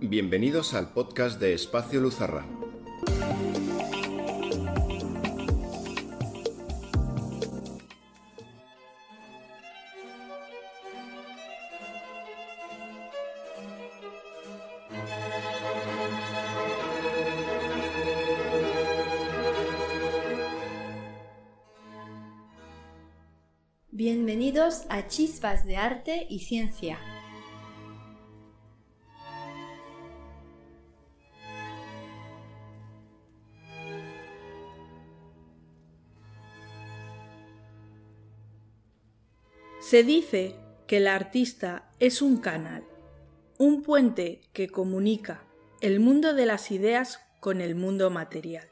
Bienvenidos al podcast de Espacio Luzarra. Bienvenidos a Chispas de Arte y Ciencia. Se dice que el artista es un canal, un puente que comunica el mundo de las ideas con el mundo material,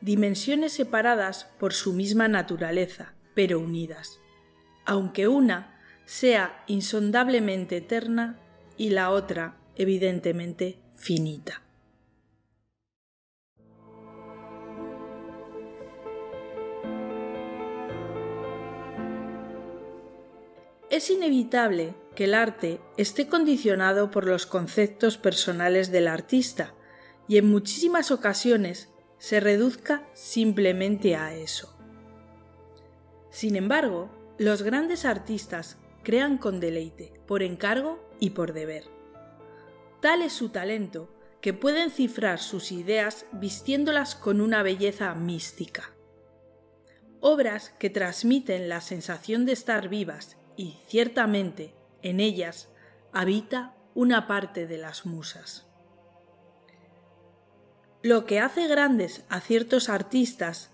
dimensiones separadas por su misma naturaleza, pero unidas, aunque una sea insondablemente eterna y la otra evidentemente finita. Es inevitable que el arte esté condicionado por los conceptos personales del artista y en muchísimas ocasiones se reduzca simplemente a eso. Sin embargo, los grandes artistas crean con deleite, por encargo y por deber. Tal es su talento que pueden cifrar sus ideas vistiéndolas con una belleza mística. Obras que transmiten la sensación de estar vivas y ciertamente en ellas habita una parte de las musas. Lo que hace grandes a ciertos artistas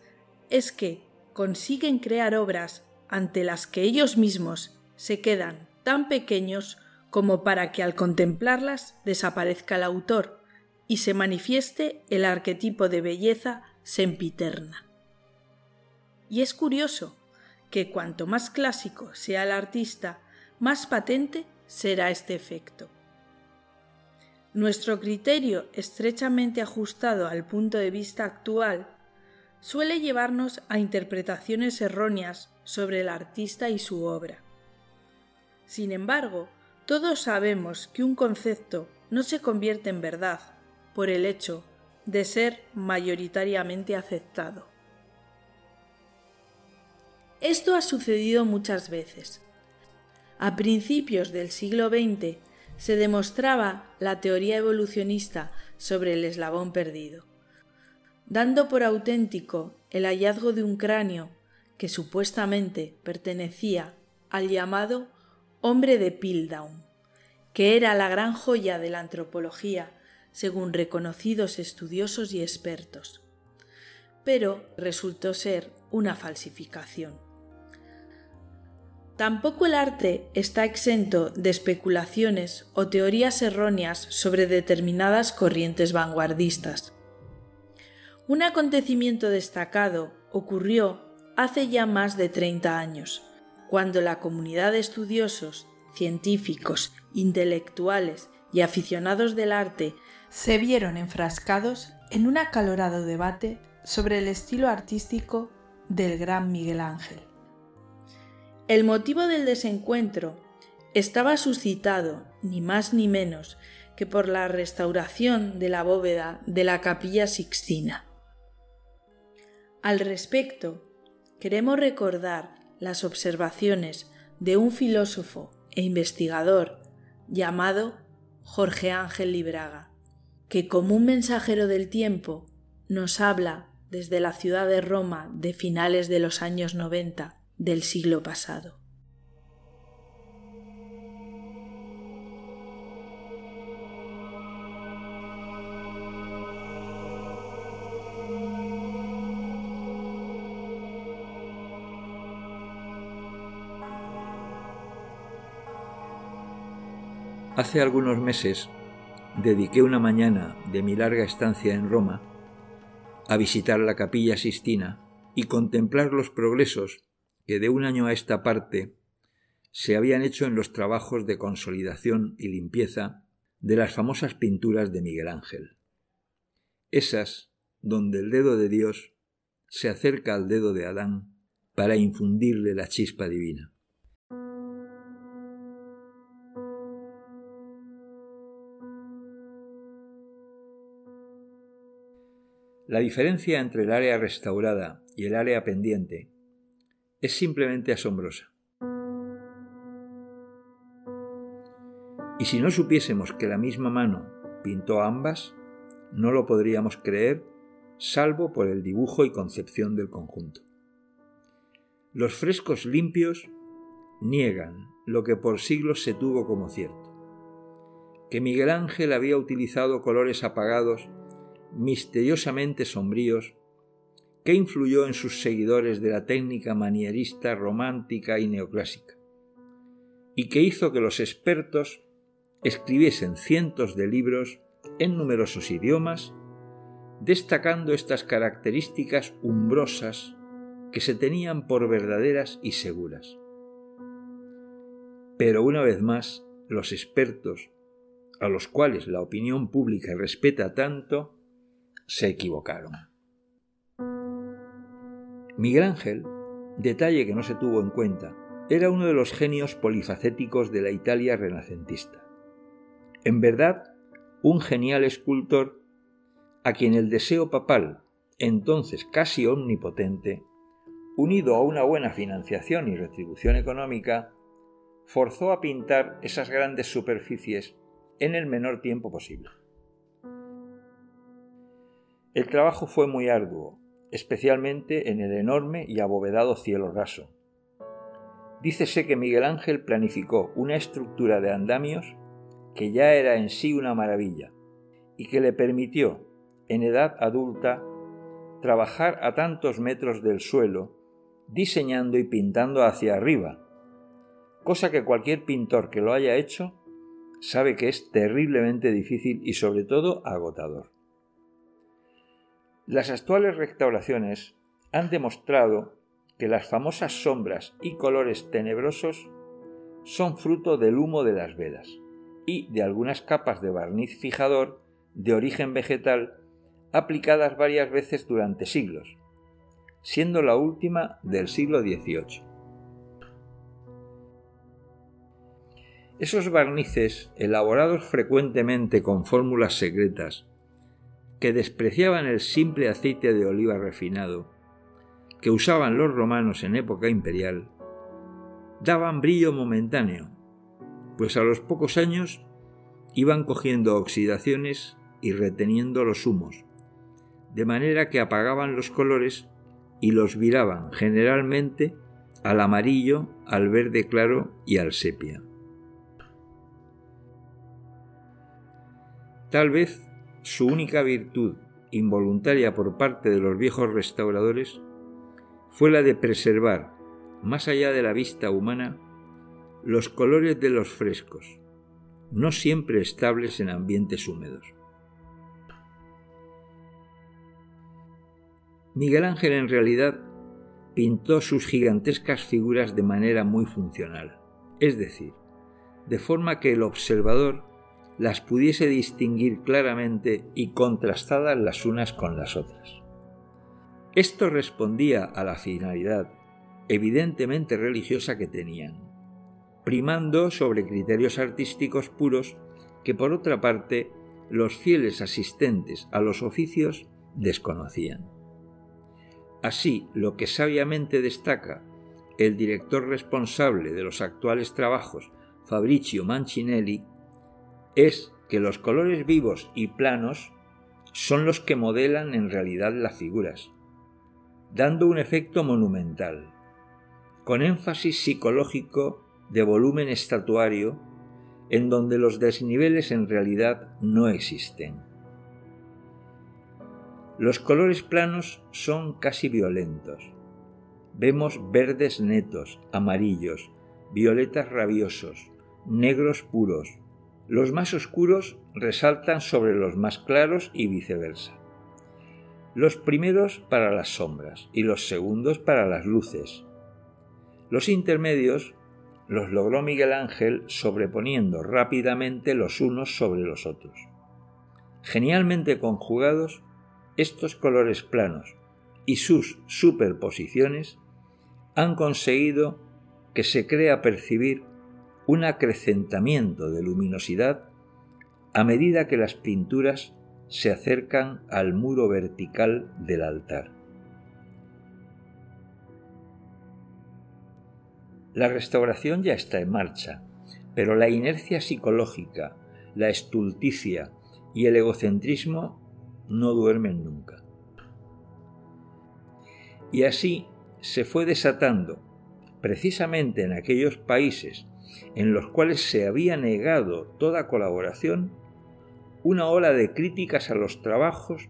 es que consiguen crear obras ante las que ellos mismos se quedan tan pequeños como para que al contemplarlas desaparezca el autor y se manifieste el arquetipo de belleza sempiterna. Y es curioso que cuanto más clásico sea el artista, más patente será este efecto. Nuestro criterio estrechamente ajustado al punto de vista actual suele llevarnos a interpretaciones erróneas sobre el artista y su obra. Sin embargo, todos sabemos que un concepto no se convierte en verdad por el hecho de ser mayoritariamente aceptado. Esto ha sucedido muchas veces. A principios del siglo XX se demostraba la teoría evolucionista sobre el eslabón perdido, dando por auténtico el hallazgo de un cráneo que supuestamente pertenecía al llamado hombre de Piltdown, que era la gran joya de la antropología según reconocidos estudiosos y expertos. Pero resultó ser una falsificación. Tampoco el arte está exento de especulaciones o teorías erróneas sobre determinadas corrientes vanguardistas. Un acontecimiento destacado ocurrió hace ya más de 30 años, cuando la comunidad de estudiosos, científicos, intelectuales y aficionados del arte se vieron enfrascados en un acalorado debate sobre el estilo artístico del gran Miguel Ángel. El motivo del desencuentro estaba suscitado ni más ni menos que por la restauración de la bóveda de la capilla sixtina. Al respecto, queremos recordar las observaciones de un filósofo e investigador llamado Jorge Ángel Libraga, que como un mensajero del tiempo nos habla desde la ciudad de Roma de finales de los años 90 del siglo pasado. Hace algunos meses dediqué una mañana de mi larga estancia en Roma a visitar la capilla Sistina y contemplar los progresos que de un año a esta parte se habían hecho en los trabajos de consolidación y limpieza de las famosas pinturas de Miguel Ángel. Esas donde el dedo de Dios se acerca al dedo de Adán para infundirle la chispa divina. La diferencia entre el área restaurada y el área pendiente es simplemente asombrosa. Y si no supiésemos que la misma mano pintó ambas, no lo podríamos creer salvo por el dibujo y concepción del conjunto. Los frescos limpios niegan lo que por siglos se tuvo como cierto, que Miguel Ángel había utilizado colores apagados, misteriosamente sombríos, que influyó en sus seguidores de la técnica manierista, romántica y neoclásica, y que hizo que los expertos escribiesen cientos de libros en numerosos idiomas, destacando estas características umbrosas que se tenían por verdaderas y seguras. Pero una vez más, los expertos, a los cuales la opinión pública respeta tanto, se equivocaron. Miguel detalle que no se tuvo en cuenta, era uno de los genios polifacéticos de la Italia renacentista. En verdad, un genial escultor a quien el deseo papal, entonces casi omnipotente, unido a una buena financiación y retribución económica, forzó a pintar esas grandes superficies en el menor tiempo posible. El trabajo fue muy arduo, especialmente en el enorme y abovedado cielo raso. Dícese que Miguel Ángel planificó una estructura de andamios que ya era en sí una maravilla y que le permitió, en edad adulta, trabajar a tantos metros del suelo, diseñando y pintando hacia arriba, cosa que cualquier pintor que lo haya hecho sabe que es terriblemente difícil y sobre todo agotador. Las actuales restauraciones han demostrado que las famosas sombras y colores tenebrosos son fruto del humo de las velas y de algunas capas de barniz fijador de origen vegetal aplicadas varias veces durante siglos, siendo la última del siglo XVIII. Esos barnices, elaborados frecuentemente con fórmulas secretas, que despreciaban el simple aceite de oliva refinado, que usaban los romanos en época imperial, daban brillo momentáneo pues a los pocos años iban cogiendo oxidaciones y reteniendo los humos, de manera que apagaban los colores y los viraban generalmente al amarillo, al verde claro y al sepia. Tal vez su única virtud involuntaria por parte de los viejos restauradores fue la de preservar, más allá de la vista humana, los colores de los frescos, no siempre estables en ambientes húmedos. Miguel Ángel en realidad pintó sus gigantescas figuras de manera muy funcional, es decir, de forma que el observador las pudiese distinguir claramente y contrastadas las unas con las otras. Esto respondía a la finalidad evidentemente religiosa que tenían primando sobre criterios artísticos puros que por otra parte los fieles asistentes a los oficios desconocían. Así, lo que sabiamente destaca el director responsable de los actuales trabajos, Fabricio Mancinelli, es que los colores vivos y planos son los que modelan en realidad las figuras, dando un efecto monumental, con énfasis psicológico de volumen estatuario en donde los desniveles en realidad no existen. Los colores planos son casi violentos. Vemos verdes netos, amarillos, violetas rabiosos, negros puros. Los más oscuros resaltan sobre los más claros y viceversa. Los primeros para las sombras y los segundos para las luces. Los intermedios los logró Miguel Ángel sobreponiendo rápidamente los unos sobre los otros. Genialmente conjugados, estos colores planos y sus superposiciones han conseguido que se crea percibir un acrecentamiento de luminosidad a medida que las pinturas se acercan al muro vertical del altar. La restauración ya está en marcha, pero la inercia psicológica, la estulticia y el egocentrismo no duermen nunca. Y así se fue desatando, precisamente en aquellos países en los cuales se había negado toda colaboración, una ola de críticas a los trabajos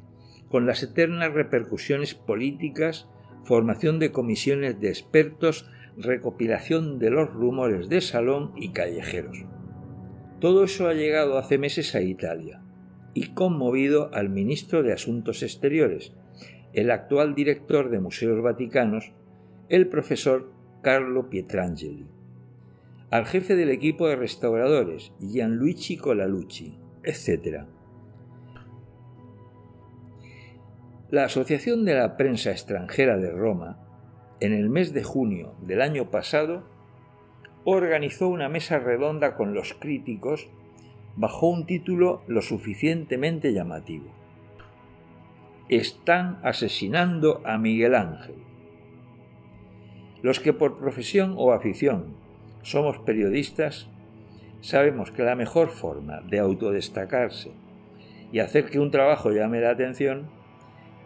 con las eternas repercusiones políticas, formación de comisiones de expertos, recopilación de los rumores de salón y callejeros. Todo eso ha llegado hace meses a Italia y conmovido al ministro de Asuntos Exteriores, el actual director de Museos Vaticanos, el profesor Carlo Pietrangeli, al jefe del equipo de restauradores, Gianluigi Colalucci, etc. La Asociación de la Prensa Extranjera de Roma, en el mes de junio del año pasado, organizó una mesa redonda con los críticos bajo un título lo suficientemente llamativo. Están asesinando a Miguel Ángel. Los que por profesión o afición somos periodistas, sabemos que la mejor forma de autodestacarse y hacer que un trabajo llame la atención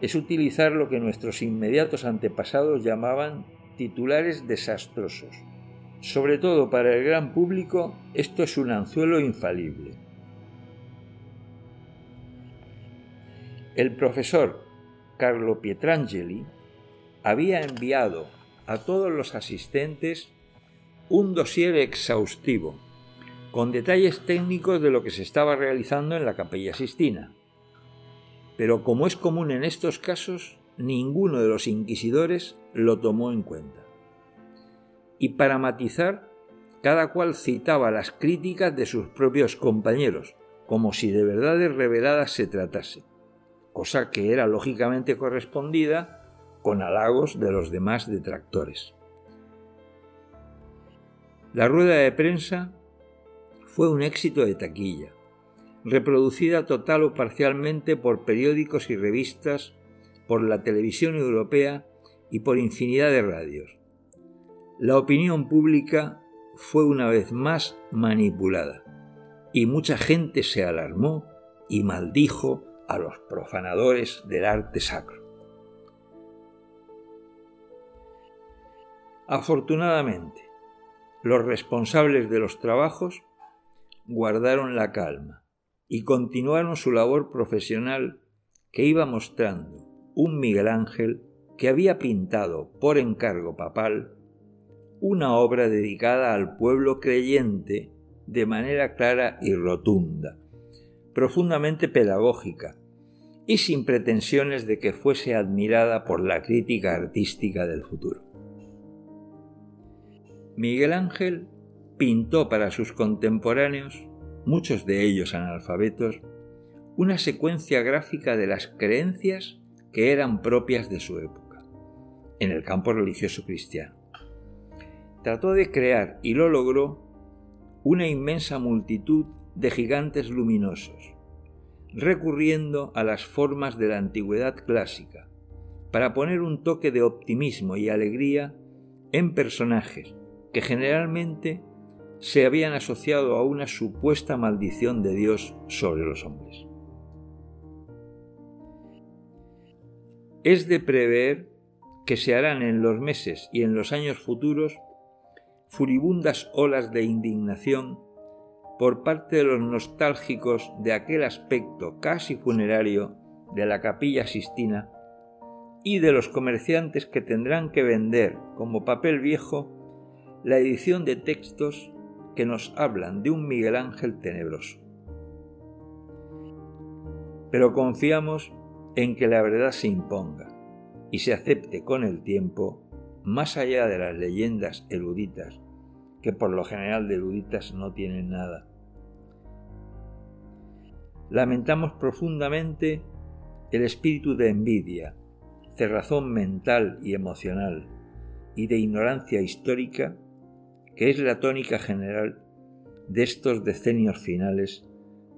es utilizar lo que nuestros inmediatos antepasados llamaban titulares desastrosos. Sobre todo para el gran público, esto es un anzuelo infalible. El profesor Carlo Pietrangeli había enviado a todos los asistentes un dossier exhaustivo, con detalles técnicos de lo que se estaba realizando en la capilla Sistina. Pero como es común en estos casos, ninguno de los inquisidores lo tomó en cuenta. Y para matizar, cada cual citaba las críticas de sus propios compañeros, como si de verdades reveladas se tratase, cosa que era lógicamente correspondida con halagos de los demás detractores. La rueda de prensa fue un éxito de taquilla, reproducida total o parcialmente por periódicos y revistas, por la televisión europea y por infinidad de radios. La opinión pública fue una vez más manipulada y mucha gente se alarmó y maldijo a los profanadores del arte sacro. Afortunadamente, los responsables de los trabajos guardaron la calma y continuaron su labor profesional que iba mostrando un Miguel Ángel que había pintado por encargo papal una obra dedicada al pueblo creyente de manera clara y rotunda, profundamente pedagógica y sin pretensiones de que fuese admirada por la crítica artística del futuro. Miguel Ángel pintó para sus contemporáneos, muchos de ellos analfabetos, una secuencia gráfica de las creencias que eran propias de su época, en el campo religioso cristiano. Trató de crear, y lo logró, una inmensa multitud de gigantes luminosos, recurriendo a las formas de la antigüedad clásica, para poner un toque de optimismo y alegría en personajes que generalmente se habían asociado a una supuesta maldición de Dios sobre los hombres. Es de prever que se harán en los meses y en los años futuros furibundas olas de indignación por parte de los nostálgicos de aquel aspecto casi funerario de la capilla Sistina y de los comerciantes que tendrán que vender como papel viejo la edición de textos que nos hablan de un Miguel Ángel tenebroso. Pero confiamos en que la verdad se imponga y se acepte con el tiempo más allá de las leyendas eruditas, que por lo general de eruditas no tienen nada. Lamentamos profundamente el espíritu de envidia, cerrazón mental y emocional y de ignorancia histórica que es la tónica general de estos decenios finales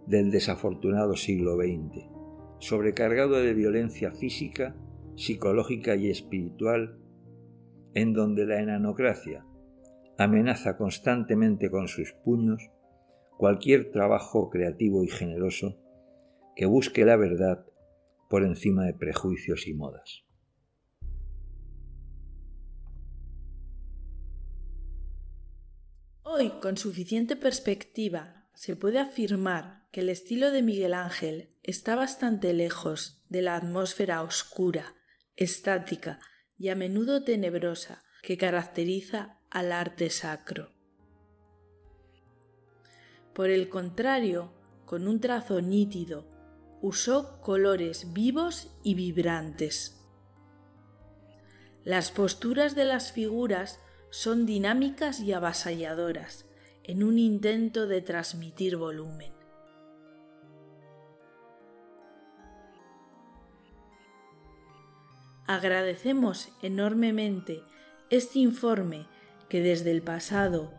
del desafortunado siglo XX, sobrecargado de violencia física, psicológica y espiritual, en donde la enanocracia amenaza constantemente con sus puños cualquier trabajo creativo y generoso que busque la verdad por encima de prejuicios y modas. Hoy, con suficiente perspectiva, se puede afirmar que el estilo de Miguel Ángel está bastante lejos de la atmósfera oscura, estática y a menudo tenebrosa que caracteriza al arte sacro. Por el contrario, con un trazo nítido, usó colores vivos y vibrantes. Las posturas de las figuras son dinámicas y avasalladoras, en un intento de transmitir volumen. Agradecemos enormemente este informe que desde el pasado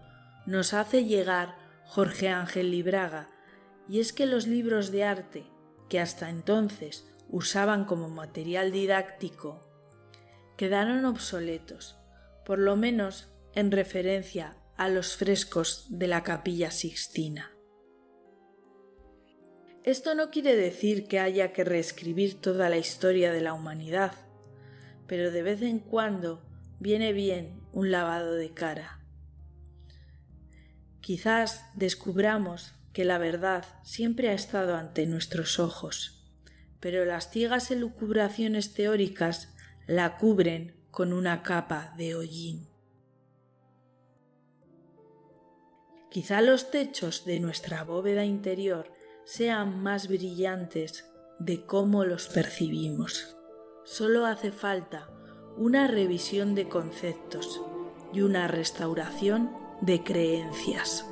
nos hace llegar Jorge Ángel Libraga, y es que los libros de arte, que hasta entonces usaban como material didáctico, quedaron obsoletos, por lo menos en referencia a los frescos de la capilla sixtina. Esto no quiere decir que haya que reescribir toda la historia de la humanidad, pero de vez en cuando viene bien un lavado de cara. Quizás descubramos que la verdad siempre ha estado ante nuestros ojos, pero las ciegas elucubraciones teóricas la cubren con una capa de hollín. Quizá los techos de nuestra bóveda interior sean más brillantes de cómo los percibimos. Solo hace falta una revisión de conceptos y una restauración de creencias.